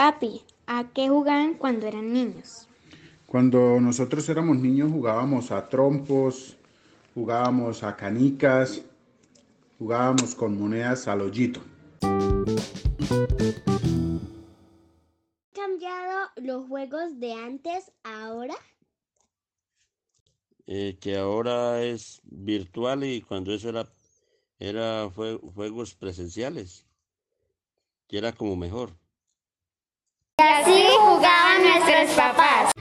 Papi, ¿a qué jugaban cuando eran niños? Cuando nosotros éramos niños jugábamos a trompos, jugábamos a canicas, jugábamos con monedas al hoyito. cambiado los juegos de antes a ahora? Eh, que ahora es virtual y cuando eso era, era juegos presenciales, que era como mejor. Y